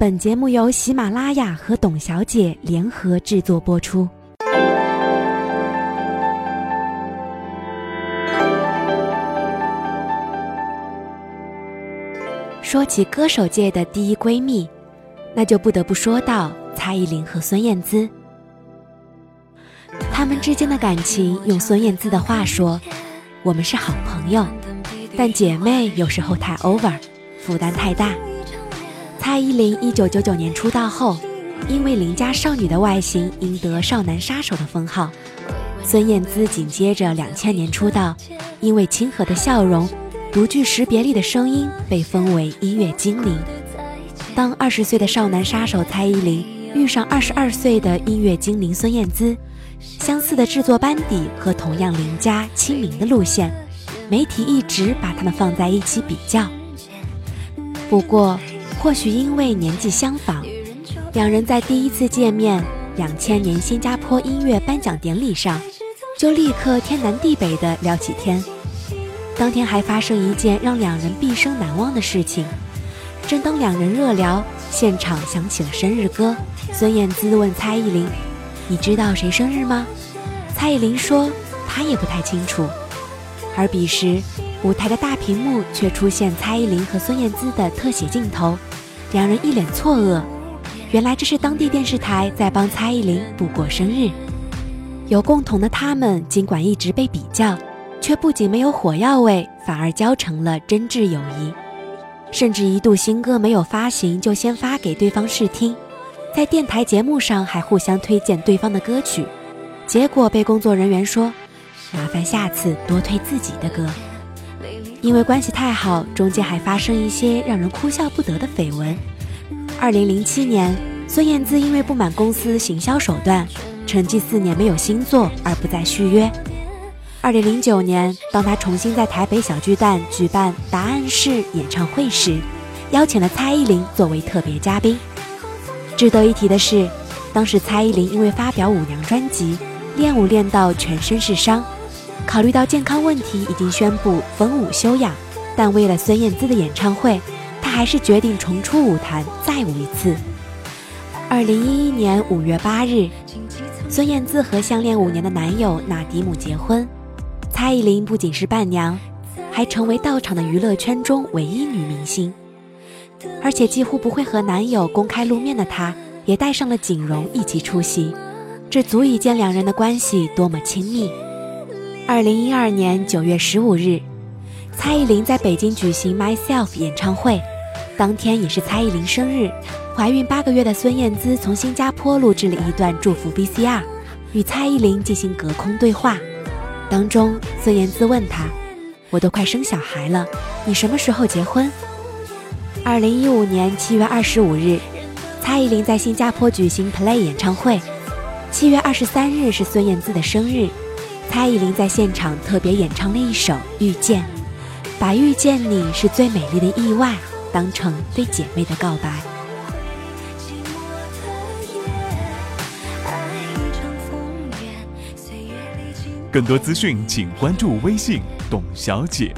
本节目由喜马拉雅和董小姐联合制作播出。说起歌手界的第一闺蜜，那就不得不说到蔡依林和孙燕姿。他们之间的感情，用孙燕姿的话说，我们是好朋友，但姐妹有时候太 over，负担太大。蔡依林一九九九年出道后，因为邻家少女的外形赢得“少男杀手”的封号。孙燕姿紧接着两千年出道，因为亲和的笑容、独具识别力的声音，被封为音乐精灵。当二十岁的少男杀手蔡依林遇上二十二岁的音乐精灵孙燕姿，相似的制作班底和同样邻家亲民的路线，媒体一直把他们放在一起比较。不过，或许因为年纪相仿，两人在第一次见面，两千年新加坡音乐颁奖典礼上，就立刻天南地北的聊起天。当天还发生一件让两人毕生难忘的事情。正当两人热聊，现场响起了生日歌。孙燕姿问蔡依林：“你知道谁生日吗？”蔡依林说：“她也不太清楚。”而彼时，舞台的大屏幕却出现蔡依林和孙燕姿的特写镜头。两人一脸错愕，原来这是当地电视台在帮蔡依林度过生日。有共同的他们，尽管一直被比较，却不仅没有火药味，反而交成了真挚友谊。甚至一度新歌没有发行就先发给对方试听，在电台节目上还互相推荐对方的歌曲。结果被工作人员说：“麻烦下次多推自己的歌。”因为关系太好，中间还发生一些让人哭笑不得的绯闻。二零零七年，孙燕姿因为不满公司行销手段，沉寂四年没有新作而不再续约。二零零九年，当她重新在台北小巨蛋举办《答案是》演唱会时，邀请了蔡依林作为特别嘉宾。值得一提的是，当时蔡依林因为发表舞娘专辑，练舞练到全身是伤。考虑到健康问题，已经宣布封舞休养，但为了孙燕姿的演唱会，她还是决定重出舞坛，再舞一次。二零一一年五月八日，孙燕姿和相恋五年的男友纳迪姆结婚，蔡依林不仅是伴娘，还成为到场的娱乐圈中唯一女明星，而且几乎不会和男友公开露面的她，也带上了锦荣一起出席，这足以见两人的关系多么亲密。二零一二年九月十五日，蔡依林在北京举行 Myself 演唱会，当天也是蔡依林生日。怀孕八个月的孙燕姿从新加坡录制了一段祝福 VCR，与蔡依林进行隔空对话。当中，孙燕姿问他：“我都快生小孩了，你什么时候结婚？”二零一五年七月二十五日，蔡依林在新加坡举行 Play 演唱会。七月二十三日是孙燕姿的生日。蔡依林在现场特别演唱了一首《遇见》，把遇见你是最美丽的意外当成对姐妹的告白。更多资讯，请关注微信“董小姐”。